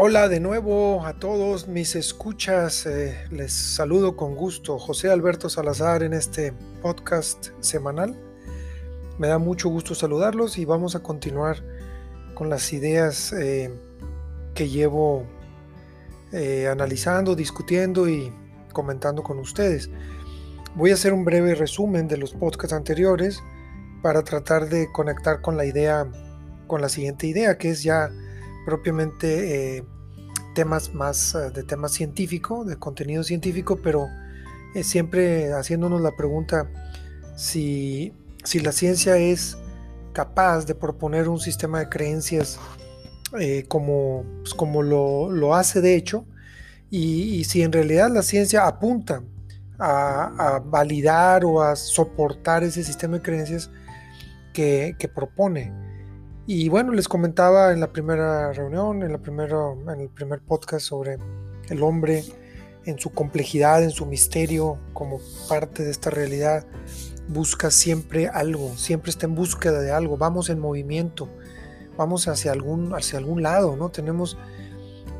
Hola de nuevo a todos mis escuchas. Eh, les saludo con gusto. José Alberto Salazar en este podcast semanal. Me da mucho gusto saludarlos y vamos a continuar con las ideas eh, que llevo eh, analizando, discutiendo y comentando con ustedes. Voy a hacer un breve resumen de los podcasts anteriores para tratar de conectar con la idea, con la siguiente idea, que es ya propiamente eh, temas más eh, de tema científico, de contenido científico, pero eh, siempre haciéndonos la pregunta si, si, la ciencia es capaz de proponer un sistema de creencias como, pues, como lo, lo, hace de hecho, y, si en realidad la ciencia apunta a, a, validar o a soportar ese sistema de creencias que, que propone. Y bueno, les comentaba en la primera reunión, en, en el primer podcast sobre el hombre en su complejidad, en su misterio, como parte de esta realidad, busca siempre algo, siempre está en búsqueda de algo, vamos en movimiento, vamos hacia algún, hacia algún lado, ¿no? Tenemos,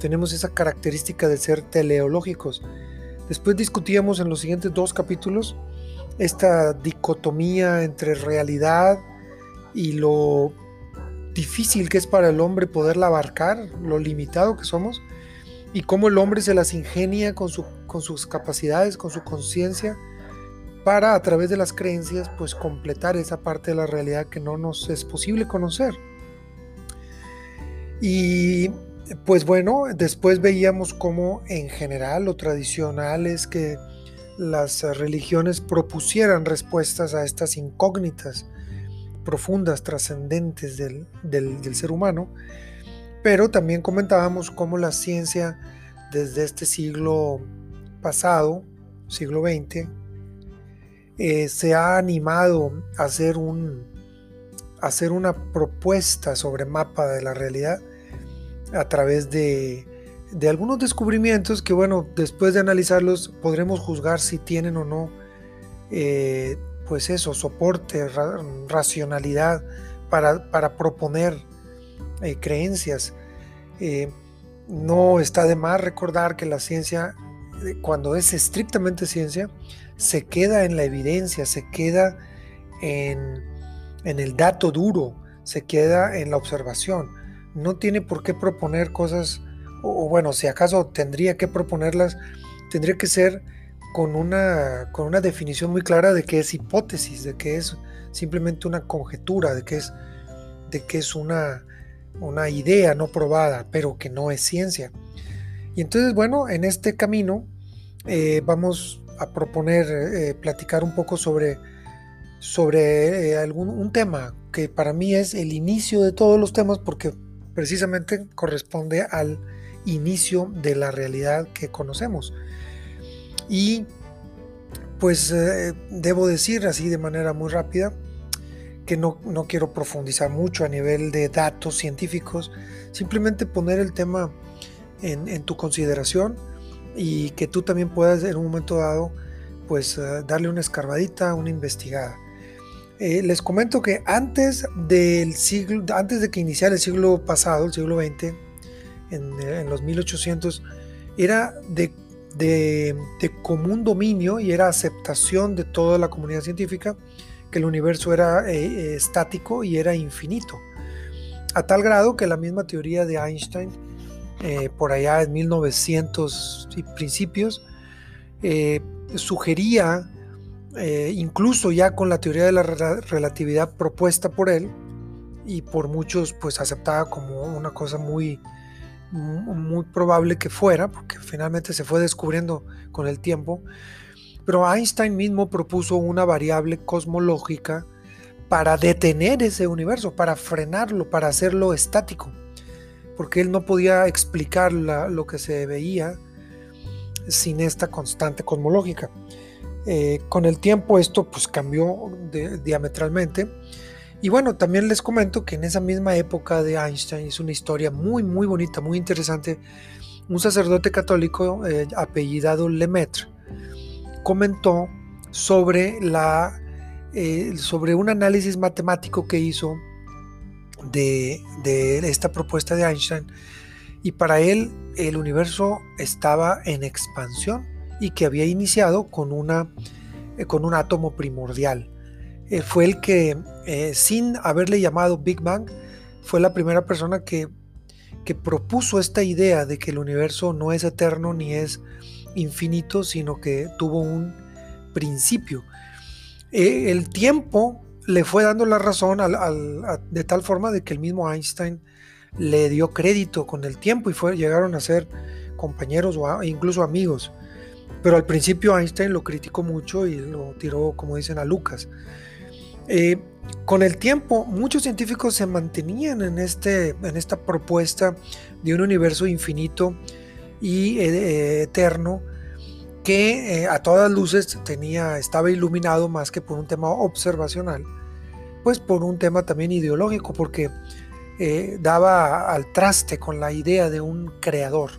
tenemos esa característica de ser teleológicos. Después discutíamos en los siguientes dos capítulos esta dicotomía entre realidad y lo difícil que es para el hombre poderla abarcar, lo limitado que somos, y cómo el hombre se las ingenia con, su, con sus capacidades, con su conciencia, para a través de las creencias, pues completar esa parte de la realidad que no nos es posible conocer. Y pues bueno, después veíamos cómo en general lo tradicional es que las religiones propusieran respuestas a estas incógnitas profundas, trascendentes del, ser humano, pero también comentábamos cómo la ciencia desde este siglo pasado, siglo XX, eh, se ha animado a hacer, un, hacer una propuesta sobre mapa de la realidad a través de, de algunos descubrimientos que, bueno, después de analizarlos podremos juzgar si tienen o no eh, pues eso, soporte, racionalidad para, proponer eh, creencias. Eh, no está de más recordar que la ciencia, eh, cuando es estrictamente ciencia, se queda en la evidencia, se queda en, en el dato duro, se queda en la observación. No tiene por qué proponer cosas, o bueno, si acaso tendría que proponerlas, tendría que ser con una, con una definición muy clara de qué es hipótesis, de qué es simplemente una conjetura, de qué es, de qué es una, una idea no probada, pero que no es ciencia. Y entonces, bueno, en este camino eh, vamos a proponer eh, platicar un poco sobre, sobre eh, algún, un tema que para mí es el inicio de todos los temas porque precisamente corresponde al inicio de la realidad que conocemos. Y pues eh, debo decir así de manera muy rápida que no, quiero profundizar mucho a nivel de datos científicos, simplemente poner el tema en, tu consideración y que tú también puedas en un momento dado pues eh, darle una escarbadita, una investigada. Eh, les comento que antes del siglo, antes de que iniciara el siglo pasado, el siglo XX, en, en los 1800, era de de, común dominio y era aceptación de toda la comunidad científica que el universo era eh, eh, estático y era infinito. A tal grado que la misma teoría de Einstein, eh, por allá en 1900 y principios, sugería, incluso ya con la teoría de la relatividad propuesta por él y por muchos pues aceptada como una cosa muy, muy probable que fuera, porque finalmente se fue descubriendo con el tiempo, pero Einstein mismo propuso una variable cosmológica para detener ese universo, para frenarlo, para hacerlo estático, porque él no podía explicar lo que se veía sin esta constante cosmológica. Eh, con el tiempo esto pues cambió diametralmente y bueno, también les comento que en esa misma época de Einstein es una historia muy, muy bonita, muy interesante. Un sacerdote católico eh, apellidado Lemaitre comentó sobre, la, eh, sobre un análisis matemático que hizo de, esta propuesta de Einstein y para él el universo estaba en expansión y que había iniciado con, una, eh, con un átomo primordial. Eh, fue el que, eh, sin haberle llamado Big Bang, fue la primera persona que, que propuso esta idea de que el universo no es eterno ni es infinito, sino que tuvo un principio. el tiempo le fue dando la razón de tal forma de que el mismo Einstein le dio crédito con el tiempo y llegaron a ser compañeros o incluso amigos. Pero al principio Einstein lo criticó mucho y lo tiró, como dicen, a Lucas. Eh, con el tiempo, muchos científicos se mantenían en, este, en esta propuesta de un universo infinito y eh, eterno que eh, a todas luces tenía, estaba iluminado más que por un tema observacional, pues por un tema también ideológico, porque daba al traste con la idea de un creador.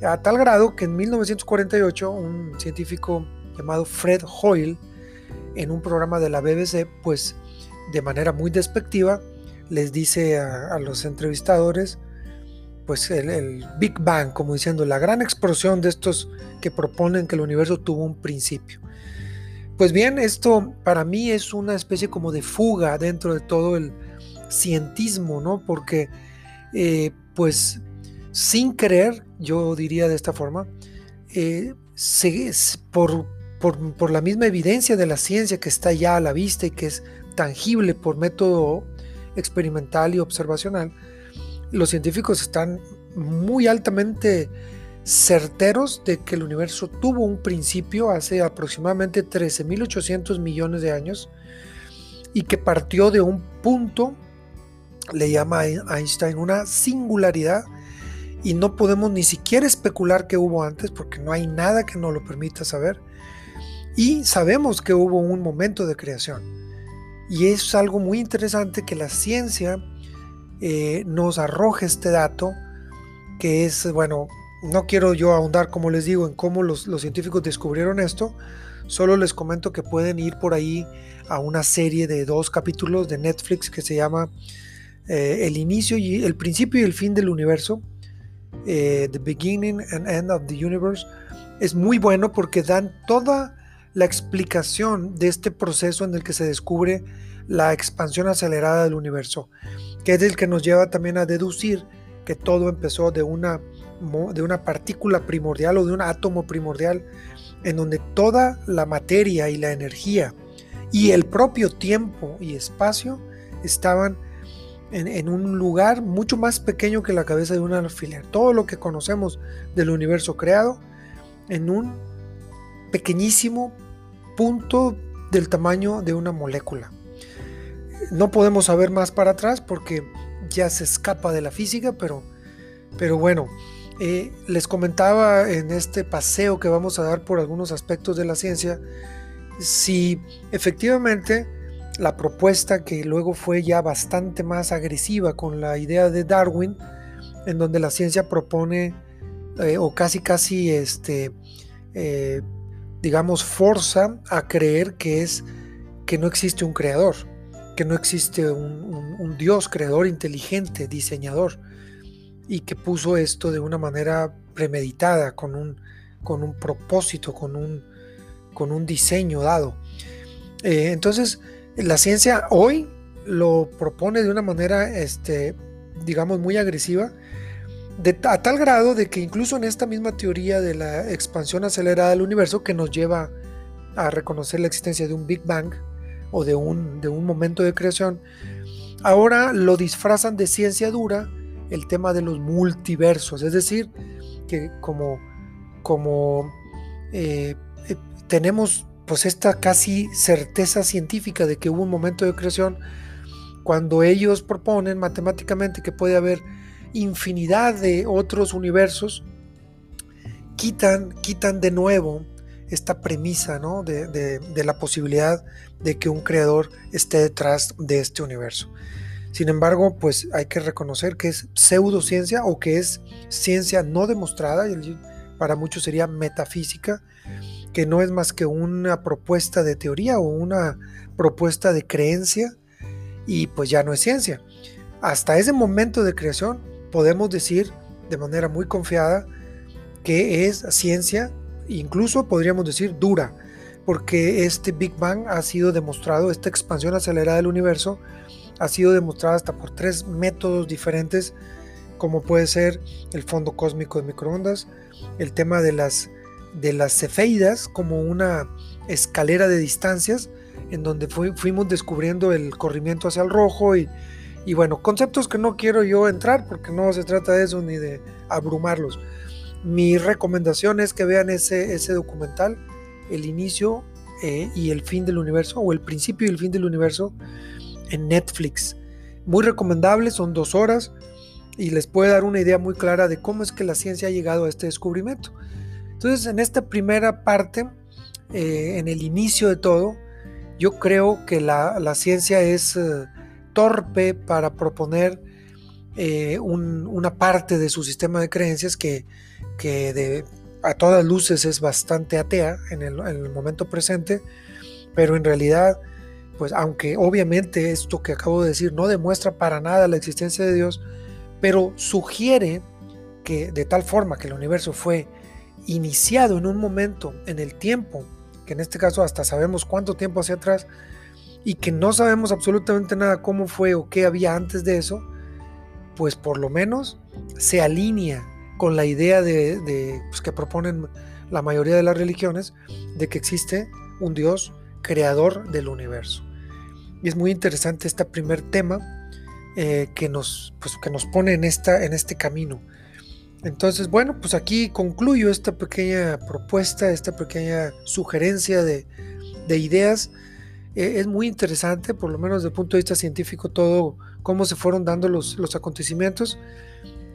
A tal grado que en 1948 un científico llamado Fred Hoyle en un programa de la BBC, pues de manera muy despectiva, les dice a, los entrevistadores, pues el, Big Bang, como diciendo, la gran explosión de estos que proponen que el universo tuvo un principio. Pues bien, esto para mí es una especie como de fuga dentro de todo el cientismo, ¿no? Porque, eh, pues, sin creer, yo diría de esta forma, eh, por, por, la misma evidencia de la ciencia que está ya a la vista y que es tangible por método experimental y observacional, los científicos están muy altamente certeros de que el universo tuvo un principio hace aproximadamente 13.800 millones de años y que partió de un punto, le llama Einstein, una singularidad y no podemos ni siquiera especular qué hubo antes porque no hay nada que nos lo permita saber y sabemos que hubo un momento de creación. Y es algo muy interesante que la ciencia eh, nos arroje este dato, que es, bueno, no quiero yo ahondar, como les digo, en cómo los, científicos descubrieron esto, solo les comento que pueden ir por ahí a una serie de dos capítulos de Netflix que se llama eh, El inicio y el principio y el fin del universo, eh, The Beginning and End of the Universe. Es muy bueno porque dan toda la explicación de este proceso en el que se descubre la expansión acelerada del universo, que es el que nos lleva también a deducir que todo empezó de una, de una partícula primordial o de un átomo primordial, en donde toda la materia y la energía y el propio tiempo y espacio estaban en, en, un lugar mucho más pequeño que la cabeza de un alfiler. Todo lo que conocemos del universo creado en un pequeñísimo punto del tamaño de una molécula. No podemos saber más para atrás porque ya se escapa de la física, pero, pero bueno, eh, les comentaba en este paseo que vamos a dar por algunos aspectos de la ciencia, si efectivamente la propuesta que luego fue ya bastante más agresiva con la idea de Darwin, en donde la ciencia propone eh, o casi casi este, eh, digamos, forza a creer que es que no existe un creador, que no existe un, Dios creador inteligente, diseñador, y que puso esto de una manera premeditada, con un, con un propósito, con un, con un diseño dado. Eh, entonces, la ciencia hoy lo propone de una manera, este, digamos, muy agresiva, a tal grado de que incluso en esta misma teoría de la expansión acelerada del universo que nos lleva a reconocer la existencia de un Big Bang o de un, de un momento de creación, ahora lo disfrazan de ciencia dura el tema de los multiversos, es decir, que como, como eh, eh, tenemos pues esta casi certeza científica de que hubo un momento de creación, cuando ellos proponen matemáticamente que puede haber infinidad de otros universos, quitan, quitan de nuevo esta premisa ¿no? de, de, la posibilidad de que un creador esté detrás de este universo. Sin embargo, pues hay que reconocer que es pseudociencia o que es ciencia no demostrada, para muchos sería metafísica, que no es más que una propuesta de teoría o una propuesta de creencia y pues ya no es ciencia. Hasta ese momento de creación podemos decir de manera muy confiada que es ciencia, incluso podríamos decir dura, porque este Big Bang ha sido demostrado, esta expansión acelerada del universo ha sido demostrada hasta por tres métodos diferentes, como puede ser el fondo cósmico de microondas, el tema de las, de las cefeidas como una escalera de distancias, en donde fuimos descubriendo el corrimiento hacia el rojo y, y bueno, conceptos que no quiero yo entrar porque no se trata de eso ni de abrumarlos. Mi recomendación es que vean ese, ese documental, el inicio eh, y el fin del universo, o el principio y el fin del universo, en Netflix. Muy recomendable, son dos horas y les puede dar una idea muy clara de cómo es que la ciencia ha llegado a este descubrimiento. Entonces, en esta primera parte, eh, en el inicio de todo, yo creo que la, ciencia es eh, torpe para proponer una parte de su sistema de creencias que a todas luces es bastante atea en el, en el, momento presente, pero en realidad, pues aunque obviamente esto que acabo de decir no demuestra para nada la existencia de Dios, pero sugiere que de tal forma que el universo fue iniciado en un momento en el tiempo, que en este caso hasta sabemos cuánto tiempo hacia atrás, y que no sabemos absolutamente nada cómo fue o qué había antes de eso, pues por lo menos se alinea con la idea de, pues, que proponen la mayoría de las religiones de que existe un Dios creador del universo. Y es muy interesante este primer tema eh, que, nos, pues, que nos pone en, esta, en este camino. Entonces, bueno, pues aquí concluyo esta pequeña propuesta, esta pequeña sugerencia de, ideas. Eh, es muy interesante, por lo menos desde el punto de vista científico, todo cómo se fueron dando los, los acontecimientos.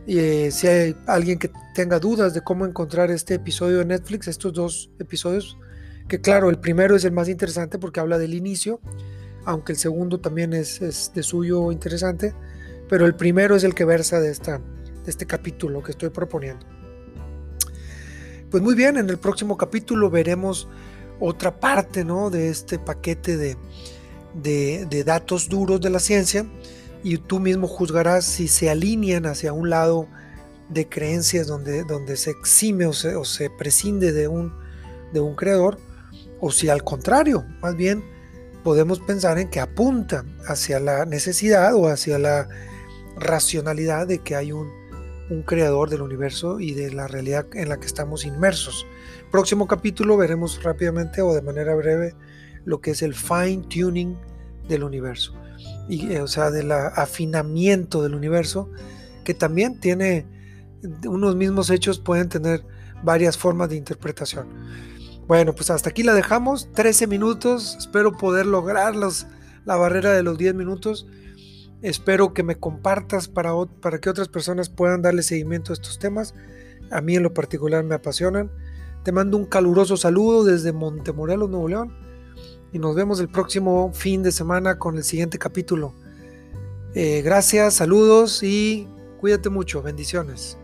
Y eh, si hay alguien que tenga dudas de cómo encontrar este episodio de Netflix, estos dos episodios, que claro, el primero es el más interesante porque habla del inicio, aunque el segundo también es, de suyo interesante, pero el primero es el que versa de, esta, de este capítulo que estoy proponiendo. Pues muy bien, en el próximo capítulo veremos otra parte ¿no? de este paquete de, de, datos duros de la ciencia y tú mismo juzgarás si se alinean hacia un lado de creencias donde, donde se exime o se, o se prescinde de un, de un creador, o si al contrario, más bien podemos pensar en que apunta hacia la necesidad o hacia la racionalidad de que hay un, un creador del universo y de la realidad en la que estamos inmersos. Próximo capítulo veremos rápidamente o de manera breve lo que es el fine tuning del universo y, eh, o sea, del afinamiento del universo, que también tiene unos mismos hechos, pueden tener varias formas de interpretación. Bueno, pues hasta aquí la dejamos, 13 minutos, espero poder lograr la barrera de los 10 minutos. Espero que me compartas para, para que otras personas puedan darle seguimiento a estos temas. A mí en lo particular me apasionan. Te mando un caluroso saludo desde Montemorelos, Nuevo León y nos vemos el próximo fin de semana con el siguiente capítulo. Eh, gracias, saludos y cuídate mucho. Bendiciones.